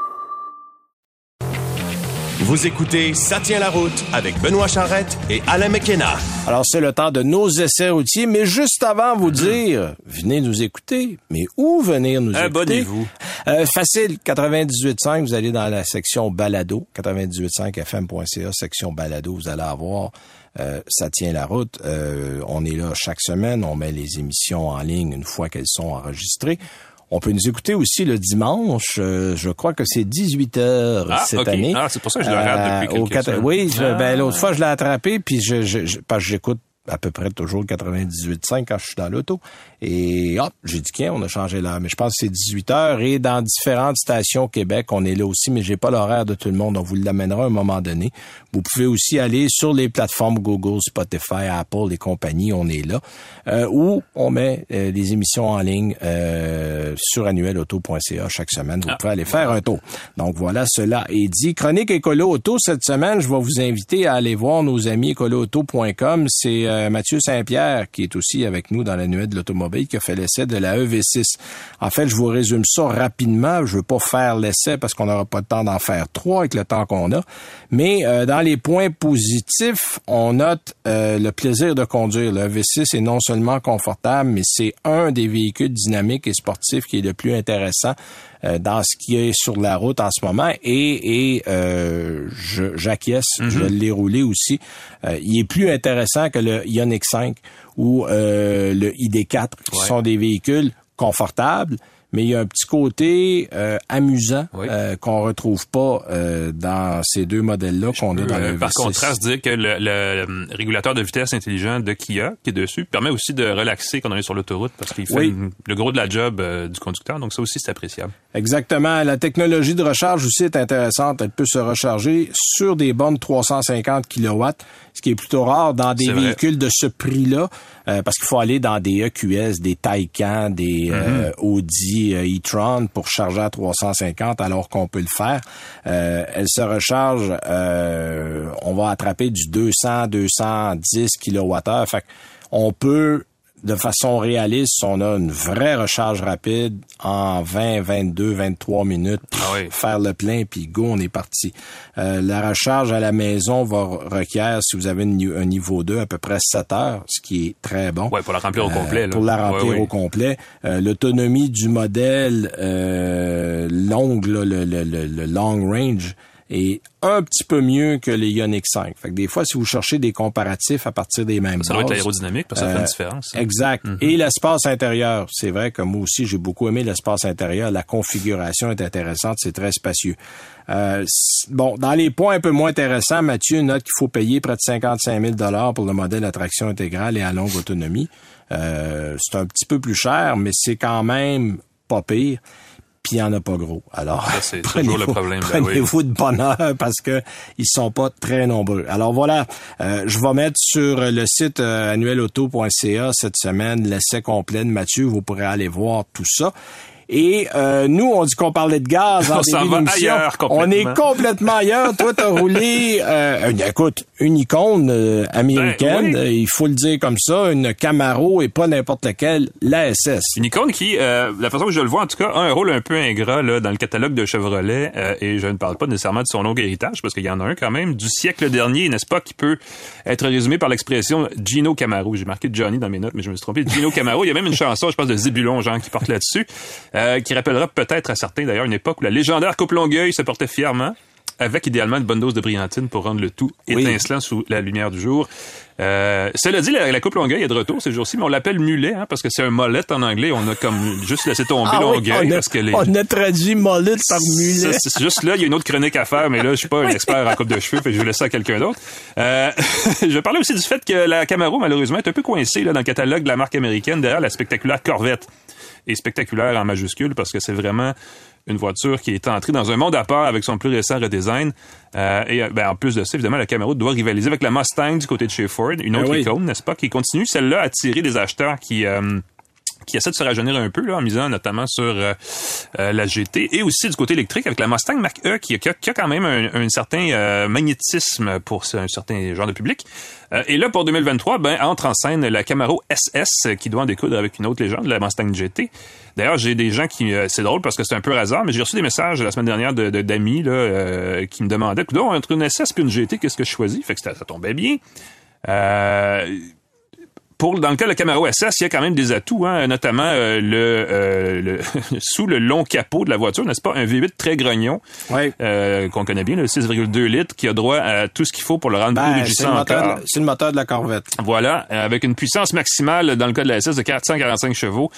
Vous écoutez Ça tient la route avec Benoît Charrette et Alain McKenna. Alors, c'est le temps de nos essais routiers. Mais juste avant vous dire, venez nous écouter. Mais où venir nous écouter? Abonnez-vous. Euh, facile, 98.5, vous allez dans la section balado, 98.5fm.ca, section balado, vous allez avoir euh, ça tient la route. Euh, on est là chaque semaine, on met les émissions en ligne une fois qu'elles sont enregistrées. On peut nous écouter aussi le dimanche. euh, je crois que c'est 18 heures Ah, cette année. Ah, c'est pour ça que je le rate depuis au quelques. Oui, je- Ah. ben, l'autre fois, je l'ai attrapé, puis je, je, je- parce que j'écoute à peu près toujours le 98.5 quand je suis dans l'auto. Et hop, j'ai dit tiens, on a changé l'heure. Mais je pense que c'est 18 heures et dans différentes stations au Québec, on est là aussi, mais j'ai pas l'horaire de tout le monde. On vous l'amènera à un moment donné. Vous pouvez aussi aller sur les plateformes Google, Spotify, Apple et compagnie, on est là. Euh, ou on met euh, des émissions en ligne euh, sur annuelauto.ca chaque semaine. Vous Ah. pouvez aller faire un tour. Donc voilà, cela est dit. Chronique Écolo Auto cette semaine, je vais vous inviter à aller voir nos amis écoloauto.com. C'est euh, Mathieu Saint-Pierre, qui est aussi avec nous dans la nuée de l'automobile, qui a fait l'essai de la EV6. En fait, je vous résume ça rapidement. Je veux pas faire l'essai parce qu'on n'aura pas le temps d'en faire trois avec le temps qu'on a. Mais euh, dans les points positifs, on note euh, le plaisir de conduire. Le EV6 est non seulement confortable, mais c'est un des véhicules dynamiques et sportifs qui est le plus intéressant dans ce qui est sur la route en ce moment et, et euh, j'acquiesce, je, je Mhm. l'ai roulé aussi. Euh, il est plus intéressant que le Ioniq 5 ou euh, le ID4 qui Ouais. sont des véhicules confortables mais il y a un petit côté euh, amusant Oui. euh, qu'on retrouve pas euh, dans ces deux modèles-là qu'on a dans Euh, le par V6. contraste, dire que le, le, euh, régulateur de vitesse intelligent de Kia qui est dessus permet aussi de relaxer quand on est sur l'autoroute parce qu'il fait Oui. une- le gros de la job euh, du conducteur. Donc ça aussi, c'est appréciable. Exactement. La technologie de recharge aussi est intéressante. Elle peut se recharger sur des bornes 350 kW, ce qui est plutôt rare dans des véhicules de ce prix-là, euh, parce qu'il faut aller dans des EQS, des Taycan, des euh, Mm-hmm. Audi euh, e-tron pour charger à 350 alors qu'on peut le faire. Euh, elle se recharge, euh, on va attraper du 200, 210 kWh. Fait on peut de façon réaliste, on a une vraie recharge rapide en 20, 22, 23 minutes. Ah oui. Faire le plein, puis go, on est parti. Euh, la recharge à la maison va requiert, si vous avez une un niveau 2, à peu près 7 heures, ce qui est très bon. Ouais, pour la remplir au Euh, complet. là. Pour la remplir Ouais, ouais. au complet. Euh, L'autonomie du modèle euh, longue, là, le, le, le, le long range, est un petit peu mieux que les Ioniq 5. Fait que des fois, si vous cherchez des comparatifs à partir des mêmes Ça doit être bases, l'aérodynamique parce que ça fait euh, une différence. Exact. Et l'espace intérieur. C'est vrai que moi aussi, j'ai beaucoup aimé l'espace intérieur. La configuration est intéressante. C'est très spacieux. Euh, bon, dans les points un peu moins intéressants, Mathieu note qu'il faut payer près de 55 000 pour le modèle à traction intégrale et à longue autonomie. Euh, c'est un petit peu plus cher, mais c'est quand même pas pire. Puis il n'y en a pas gros. Alors, c'est toujours le prenez-vous- problème, ben oui. De bonheur parce que ils sont pas très nombreux. Alors voilà, euh, je vais mettre sur le site euh, annuelauto.ca cette semaine l'essai complet de Mathieu. Vous pourrez aller voir tout ça. Et euh, nous, on dit qu'on parlait de gaz en On s'en va ailleurs On est complètement. complètement ailleurs. Toi, t'as roulé, euh, une- écoute, une icône euh, américaine, Ben oui. euh, il faut le dire comme ça, une Camaro et pas n'importe laquelle, la SS. Une icône qui, euh, la façon que je le vois en tout cas, a un rôle un peu ingrat là, dans le catalogue de Chevrolet. euh, et je ne parle pas nécessairement de son long héritage, parce qu'il y en a un quand même, du siècle dernier, n'est-ce pas, qui peut être résumé par l'expression Gino Camaro. J'ai marqué Johnny dans mes notes, mais je me suis trompé. Gino Camaro. Il y a même une chanson, je pense, de Zébulon, genre, qui porte là-dessus, euh, qui rappellera peut-être à certains, d'ailleurs, une époque où la légendaire coupe Longueuil se portait fièrement avec idéalement une bonne dose de brillantine pour rendre le tout Oui. étincelant sous la lumière du jour. Euh, cela dit, la, la coupe Longueuil est de retour ces jours-ci, mais on l'appelle mulet, hein, parce que c'est un molette en anglais. On a comme juste laissé tomber Ah oui, Longueuil, on, a, parce que les... on a traduit mollet par mulet. C'est juste là, il y a une autre chronique à faire, mais là, je suis pas un expert en coupe de cheveux, fait que je vais laisser à quelqu'un d'autre. Euh, [laughs] je parlais aussi du fait que la Camaro, malheureusement, est un peu coincée là, dans le catalogue de la marque américaine derrière la spectaculaire Corvette. Et spectaculaire en majuscule parce que c'est vraiment une voiture qui est entrée dans un monde à part avec son plus récent redesign. Euh, et ben, en plus de ça, évidemment, la Camaro doit rivaliser avec la Mustang du côté de chez Ford, une autre Ah oui. icône, n'est-ce pas, qui continue, celle-là, à attirer des acheteurs qui... euh, qui essaie de se rajeunir un peu là, en misant notamment sur euh, euh, la GT et aussi du côté électrique avec la Mustang Mach-E qui, qui a, quand même un, certain euh, magnétisme pour un certain genre de public. Et là, pour 2023, ben, entre en scène la Camaro SS qui doit en découdre avec une autre légende, la Mustang GT. D'ailleurs, j'ai des gens qui... c'est drôle parce que c'est un peu hasard, mais j'ai reçu des messages la semaine dernière de de- d'amis euh, qui me demandaient, donc entre une SS et une GT, qu'est-ce que je choisis? Fait que ça, ça tombait bien. Euh, pour dans le cas de la Camaro SS, il y a quand même des atouts, hein, notamment euh, le, euh, le [laughs] sous le long capot de la voiture, n'est-ce pas, un V8 très grognon euh, qu'on connaît bien, le 6,2 litres, qui a droit à tout ce qu'il faut pour le rendre plus Ben, c'est rugissant le, moteur encore. de- c'est le moteur de la Corvette. Voilà, avec une puissance maximale dans le cas de la SS de 445 chevaux.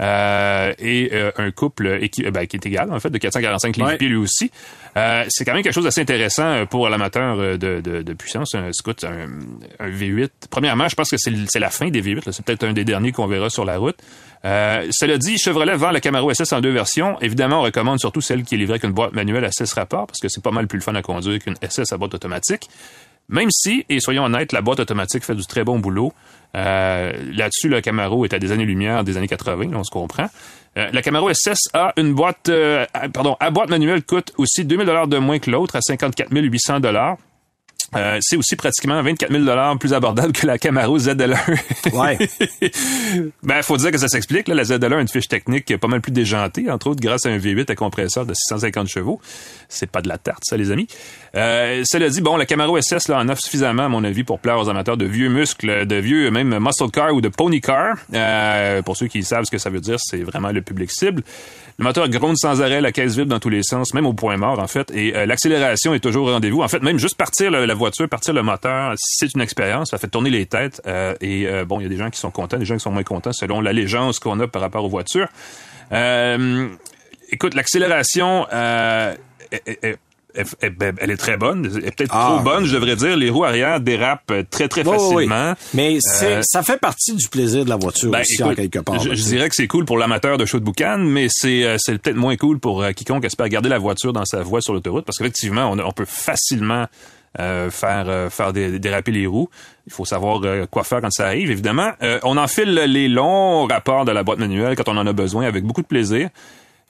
Euh, et euh, un couple équi- euh, ben, qui est égal en fait de 445 livres Ouais. lui aussi. Euh, c'est quand même quelque chose d'assez intéressant pour l'amateur de, de, de puissance. Un, écoute, un, un V8. Premièrement, je pense que c'est le- la fin des V8. là. C'est peut-être un des derniers qu'on verra sur la route. Cela dit, Chevrolet vend la Camaro SS en deux versions. Évidemment, on recommande surtout celle qui est livrée avec une boîte manuelle à 6 rapports parce que c'est pas mal plus le fun à conduire qu'une SS à boîte automatique. Même si, et soyons honnêtes, la boîte automatique fait du très bon boulot. Euh, Là-dessus, le Camaro est à des années-lumière des années 80, là, on se comprend. Euh, la Camaro SS a une boîte, euh, pardon, à boîte manuelle coûte aussi 2000 dollars de moins que l'autre, à 54 800 dollars. Euh, c'est aussi pratiquement 24 000 plus abordable que la Camaro ZL1. Ouais. [laughs] ben, faut dire que ça s'explique. Là, la ZL1 a une fiche technique pas mal plus déjantée, entre autres grâce à un V8 à compresseur de 650 chevaux. C'est pas de la tarte, ça, les amis. Euh, cela dit, bon, la Camaro SS là, en offre suffisamment, à mon avis, pour plaire aux amateurs de vieux muscles, de vieux même muscle car ou de pony car. Euh, pour ceux qui savent ce que ça veut dire, c'est vraiment le public cible. Le moteur gronde sans arrêt, la caisse vibre dans tous les sens, même au point mort, en fait. Et euh, l'accélération est toujours au rendez-vous. En fait, même juste partir la, voiture, partir le moteur, c'est une expérience. Ça fait tourner les têtes. Euh, et euh, bon, il y a des gens qui sont contents, des gens qui sont moins contents selon l'allégeance qu'on a par rapport aux voitures. écoute, l'accélération est, ben, elle, est très bonne. Elle est peut-être trop ah. bonne, je devrais dire. Les roues arrière dérapent très, très facilement. Mais euh, ça fait partie du plaisir de la voiture ben, aussi, en quelque part. Je, dirais que c'est cool pour l'amateur de show de boucan, mais c'est euh, peut-être moins cool pour euh, quiconque espère garder la voiture dans sa voie sur l'autoroute, parce qu'effectivement, on, peut facilement faire faire déraper les roues. Il faut savoir quoi faire quand ça arrive. Évidemment, on enfile les longs rapports de la boîte manuelle quand on en a besoin avec beaucoup de plaisir.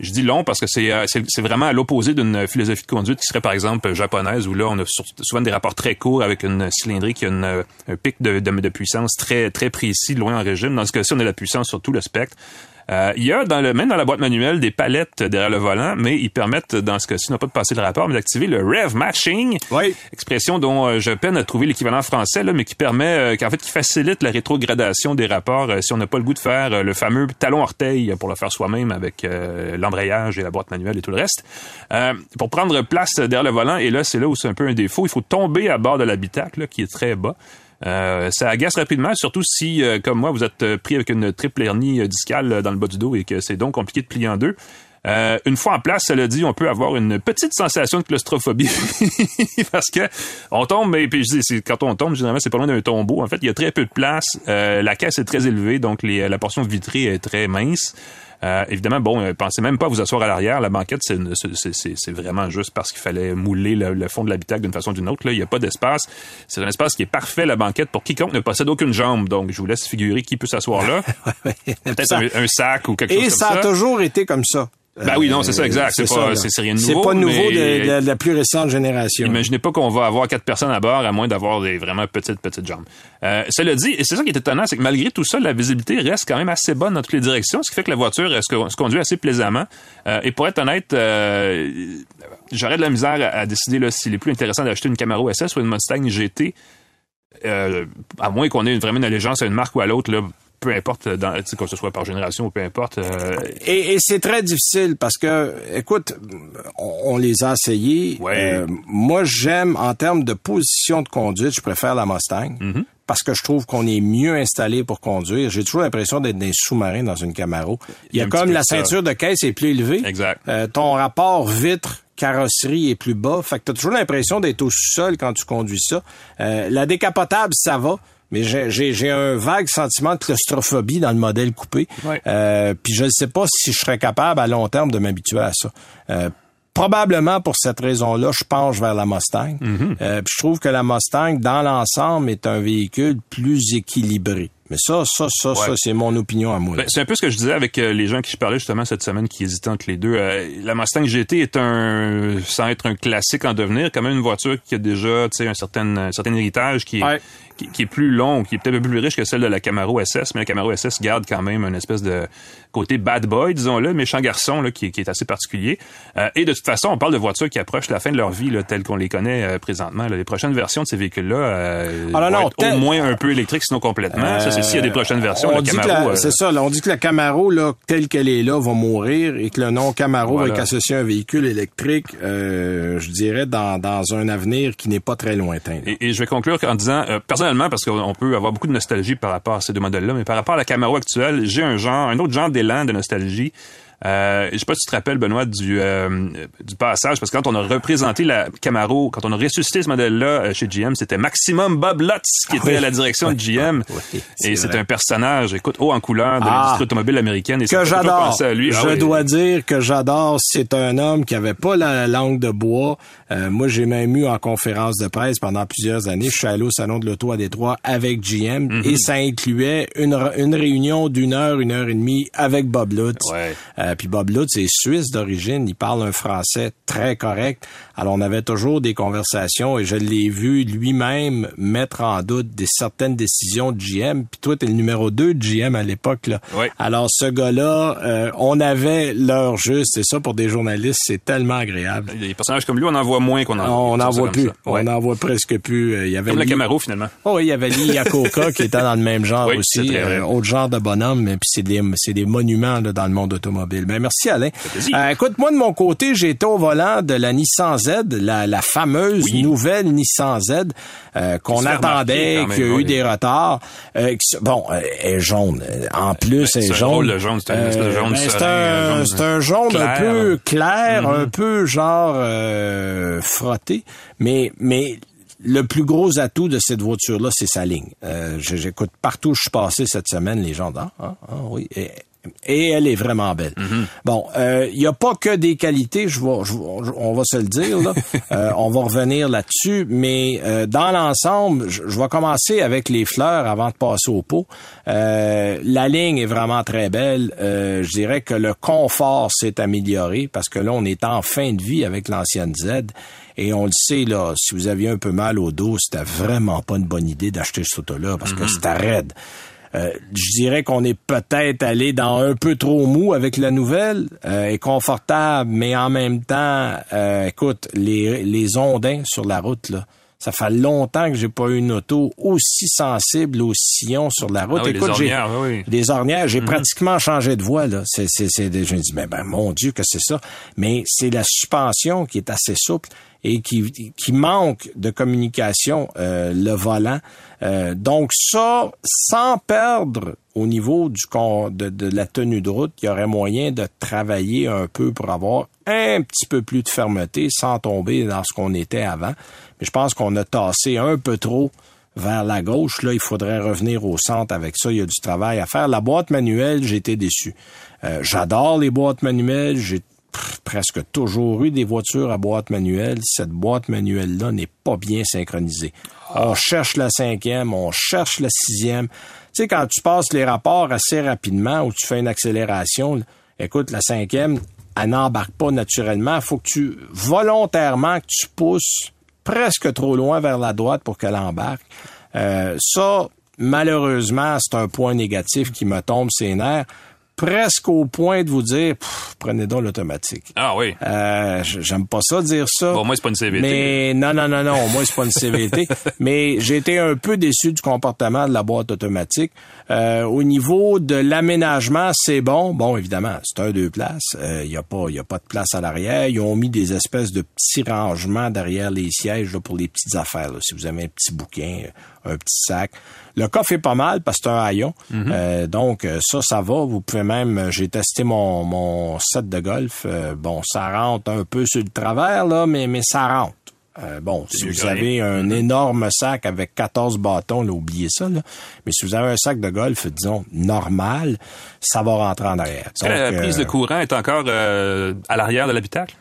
Je dis long parce que euh, c'est c'est vraiment à l'opposé d'une philosophie de conduite qui serait par exemple japonaise où là on a souvent des rapports très courts avec une cylindrée qui a une, un pic de, de, de, puissance très très précis, loin en régime. Dans ce cas-ci, on a la puissance sur tout le spectre. Euh, il y a dans le, même dans la boîte manuelle des palettes derrière le volant, mais ils permettent, dans ce cas-ci, non pas de passer le rapport, mais d'activer le rev matching. Oui. Expression dont euh, je peine à trouver l'équivalent français, là, mais qui permet, euh, qu'en fait, qui facilite la rétrogradation des rapports si on n'a pas le goût de faire le fameux talon orteil pour le faire soi-même avec l'embrayage et la boîte manuelle et tout le reste. pour prendre place derrière le volant, et là, c'est là où c'est un peu un défaut, il faut tomber à bord de l'habitacle, qui est très bas. Euh, ça agace rapidement, surtout si, euh, comme moi, vous êtes euh, pris avec une triple hernie discale dans le bas du dos et que c'est donc compliqué de plier en deux. une fois en place, cela dit, on peut avoir une petite sensation de claustrophobie [laughs] parce que on tombe, et puis je dis, quand on tombe, généralement, c'est pas loin d'un tombeau. En fait, il y a très peu de place. la caisse est très élevée, donc les, la portion vitrée est très mince. Euh, évidemment, bon, euh, pensez même pas à vous asseoir à l'arrière. La banquette, c'est vraiment juste parce qu'il fallait mouler le, fond de l'habitacle d'une façon ou d'une autre. Là, il n'y a pas d'espace. C'est un espace qui est parfait, la banquette, pour quiconque ne possède aucune jambe. Donc, je vous laisse figurer qui peut s'asseoir là. [laughs] Peut-être un, sac ou quelque chose comme ça. Et ça a toujours été comme ça. Ben oui, non, c'est ça, exact. C'est pas, c'est rien de nouveau. C'est pas nouveau de, la plus récente génération. Imaginez pas qu'on va avoir quatre personnes à bord à moins d'avoir des vraiment petites, petites jambes. Euh, cela dit, et c'est ça qui est étonnant, c'est que malgré tout ça, la visibilité reste quand même assez bonne dans toutes les directions, ce qui fait que la voiture se, conduit assez plaisamment. Euh, et pour être honnête, euh, j'aurais de la misère à, décider là, s'il est plus intéressant d'acheter une Camaro SS ou une Mustang GT. Euh, à moins qu'on ait vraiment une allégeance à une marque ou à l'autre, là, peu importe, dans, que ce soit par génération ou peu importe. Euh, et, et c'est très difficile parce que, écoute, on, les a essayés. Euh, moi, j'aime, en termes de position de conduite, je préfère la Mustang. Mm-hmm. Parce que je trouve qu'on est mieux installé pour conduire. J'ai toujours l'impression d'être des sous-marins dans une Camaro. Il y a, comme la ceinture de caisse est plus élevée. Exact. Euh, ton rapport vitre carrosserie est plus bas. Fait que t'as toujours l'impression d'être au sous-sol quand tu conduis ça. la décapotable, ça va mais j'ai un vague sentiment de claustrophobie dans le modèle coupé. Euh, puis je ne sais pas si je serais capable à long terme de m'habituer à ça. Euh, probablement pour cette raison-là, je penche vers la Mustang. Mm-hmm. euh, puis je trouve que la Mustang, dans l'ensemble, est un véhicule plus équilibré. Mais ça, ça, ça, ça, c'est mon opinion à moi. Ben, c'est un peu ce que je disais avec euh, les gens qui je parlais justement cette semaine qui hésitaient entre les deux. Euh, la Mustang GT est un, sans être un classique en devenir, quand même une voiture qui a déjà, tu sais, un certain, un certain héritage qui est, qui, est plus long, qui est peut-être un peu plus riche que celle de la Camaro SS, mais la Camaro SS garde quand même une espèce de côté bad boy, disons-le, méchant garçon, là, qui, est assez particulier. Euh, et de toute façon, on parle de voitures qui approchent la fin de leur vie, là, telles qu'on les connaît euh, présentement. Les prochaines versions de ces véhicules-là euh, ah, vont être au moins un peu électriques, sinon complètement. ça, c'est s'il y a des prochaines versions. On Camaro, c'est ça, on dit que la Camaro, là, telle qu'elle est là, va mourir et que le nom Camaro va être associé à un véhicule électrique, je dirais, dans, dans un avenir qui n'est pas très lointain. Et, je vais conclure en disant, personnellement, parce qu'on peut avoir beaucoup de nostalgie par rapport à ces deux modèles-là, mais par rapport à la Camaro actuelle, j'ai un genre, un autre genre d'élan de nostalgie. Euh, je sais pas si tu te rappelles, Benoît, du, euh, du passage, parce que quand on a représenté la Camaro, quand on a ressuscité ce modèle-là euh, chez GM, c'était Maximum Bob Lutz qui était à la direction de GM. [laughs] et c'est un personnage, écoute, haut en couleur de ah, l'industrie automobile américaine. Et que j'adore. Je ah dois dire que j'adore. C'est un homme qui avait pas la langue de bois. Euh, moi, j'ai même eu en conférence de presse pendant plusieurs années. Je suis allé au salon de l'auto à Détroit avec GM et mhm. ça incluait une, une réunion d'une heure, une heure et demie avec Bob Lutz. Ouais. Euh, puis Bob Lutz est suisse d'origine, il parle un français très correct. Alors on avait toujours des conversations et je l'ai vu lui-même mettre en doute des certaines décisions de GM. Puis toi, t'es le numéro 2 de GM à l'époque. Là. Oui. Alors ce gars-là, euh, on avait l'heure juste et ça pour des journalistes, c'est tellement agréable. Des personnages comme lui, on en voit moins qu'on en On n'en voit plus. Ouais. On n'en voit presque plus. Euh, Il y avait Comme le Lee- Camaro, finalement. Oh oui, il y avait Lee Iacocca [laughs] qui était dans le même genre Oui, aussi, euh, autre genre de bonhomme, puis c'est des c'est des monuments là, dans le monde automobile. Ben merci Alain. Euh, écoute, moi de mon côté, j'ai été au volant de la Nissan Z, la, la fameuse Oui. nouvelle Nissan Z euh, qu'on attendait, qui a eu oui. des retards. Euh, qui bon, euh, elle est jaune. Euh, En plus, elle est c'est un jaune. jaune, c'est un de jaune ben, c'est un, jaune c'est un jaune un clair. Mm-hmm. peu clair, un peu genre euh, frotté, mais mais le plus gros atout de cette voiture-là, c'est sa ligne. Euh, J'écoute partout où je suis passé cette semaine, les gens disent ah, ah, ah, oui. Et, elle est vraiment belle. Bon, euh, il y a pas que des qualités, je vais, je on va se le dire là. [laughs] Euh, on va revenir là-dessus, mais euh, dans l'ensemble, je, je vais commencer avec les fleurs avant de passer au pot. Euh, la ligne est vraiment très belle. Euh, je dirais que le confort s'est amélioré parce que là, on est en fin de vie avec l'ancienne Z. Et on le sait, là, si vous aviez un peu mal au dos, c'était vraiment pas une bonne idée d'acheter ce auto-là parce que c'était raide. Euh, je dirais qu'on est peut-être allé dans un peu trop mou avec la nouvelle, euh, est confortable, mais en même temps, euh, écoute, les, les ondins sur la route, là, ça fait longtemps que j'ai pas eu une auto aussi sensible aux sillons sur la route. Ah oui, les écoute, j'ai oui, des ornières, j'ai pratiquement changé de voie là. C'est c'est je me dis ben, ben mon dieu que c'est ça. Mais c'est la suspension qui est assez souple et qui qui manque de communication euh, le volant. Euh, donc ça sans perdre au niveau du de, de la tenue de route, il y aurait moyen de travailler un peu pour avoir un petit peu plus de fermeté sans tomber dans ce qu'on était avant. Mais je pense qu'on a tassé un peu trop vers la gauche. Là, il faudrait revenir au centre avec ça. Il y a du travail à faire. La boîte manuelle, été déçu. Euh, J'adore les boîtes manuelles. J'ai presque toujours eu des voitures à boîte manuelle. Cette boîte manuelle-là n'est pas bien synchronisée. On cherche la cinquième, on cherche la sixième. Tu sais, quand tu passes les rapports assez rapidement ou tu fais une accélération, écoute, la cinquième, elle n'embarque pas naturellement. Faut que tu, volontairement, que tu pousses presque trop loin vers la droite pour qu'elle embarque. Euh, ça, malheureusement, c'est un point négatif qui me tombe ses nerfs, presque au point de vous dire, Pff, prenez donc l'automatique. Ah oui. Euh, J'aime pas ça dire ça. Bon, moi, c'est pas une CVT. Mais non, non, non, non, moi c'est pas une [laughs] CVT. mais j'ai été un peu déçu du comportement de la boîte automatique. Euh, au niveau de l'aménagement, c'est bon. Bon, évidemment, c'est un deux places. Il y a pas, y a pas de place à l'arrière. Ils ont mis des espèces de petits rangements derrière les sièges là, pour les petites affaires. là. Si vous avez un petit bouquin, un petit sac. Le coffre est pas mal parce que c'est un haillon. Euh, donc, euh, ça, ça va. Vous pouvez même... euh, J'ai testé mon, mon set de golf. Euh, bon, ça rentre un peu sur le travers, là, mais, mais ça rentre. Euh, bon, si vous avez un énorme sac avec 14 bâtons, là, oubliez ça. Là. Mais si vous avez un sac de golf, disons, normal, ça va rentrer en arrière. La prise de courant est encore euh, à l'arrière de l'habitacle?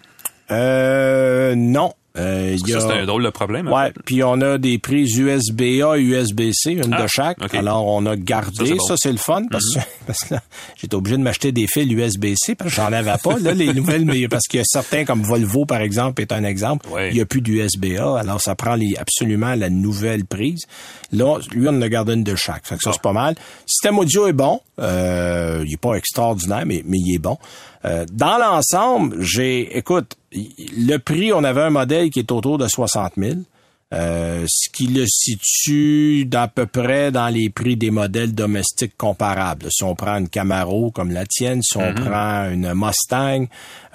euh, non. Euh, y Ça, a- c'est un drôle de problème. Ouais, puis on a des prises USB-A, USB-C, une Ah, de chaque. ok. Alors on a gardé, Ça, c'est bon. le fun parce que, [laughs] parce que j'étais obligé de m'acheter des fils USB-C parce que j'en avais pas là les nouvelles mais parce qu'il y a certains comme Volvo par exemple est un exemple, Ouais. il y a plus d'USB-A, alors ça prend les, absolument la nouvelle prise. Là, lui on en a gardé une de chaque. Fait que ça c'est pas mal. Le système audio est bon, euh, il est pas extraordinaire mais mais il est bon. Euh, dans l'ensemble, j'ai écoute, le prix, on avait un modèle qui est autour de 60 000. Euh, ce qui le situe d'à peu près dans les prix des modèles domestiques comparables. Si on prend une Camaro comme la tienne, si on prend une Mustang,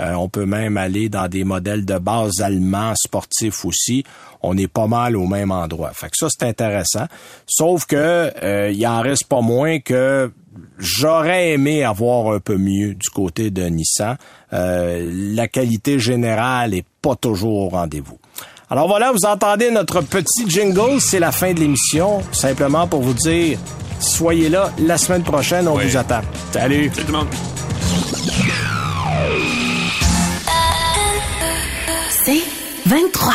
euh, on peut même aller dans des modèles de base allemands sportifs aussi. On est pas mal au même endroit. Fait que ça, c'est intéressant. Sauf que euh, il en reste pas moins que j'aurais aimé avoir un peu mieux du côté de Nissan. Euh, la qualité générale est pas toujours au rendez-vous. Alors voilà, vous entendez notre petit jingle, c'est la fin de l'émission. Simplement pour vous dire, soyez là la semaine prochaine, on Oui. vous attend. Salut! Salut tout le monde. C'est 23.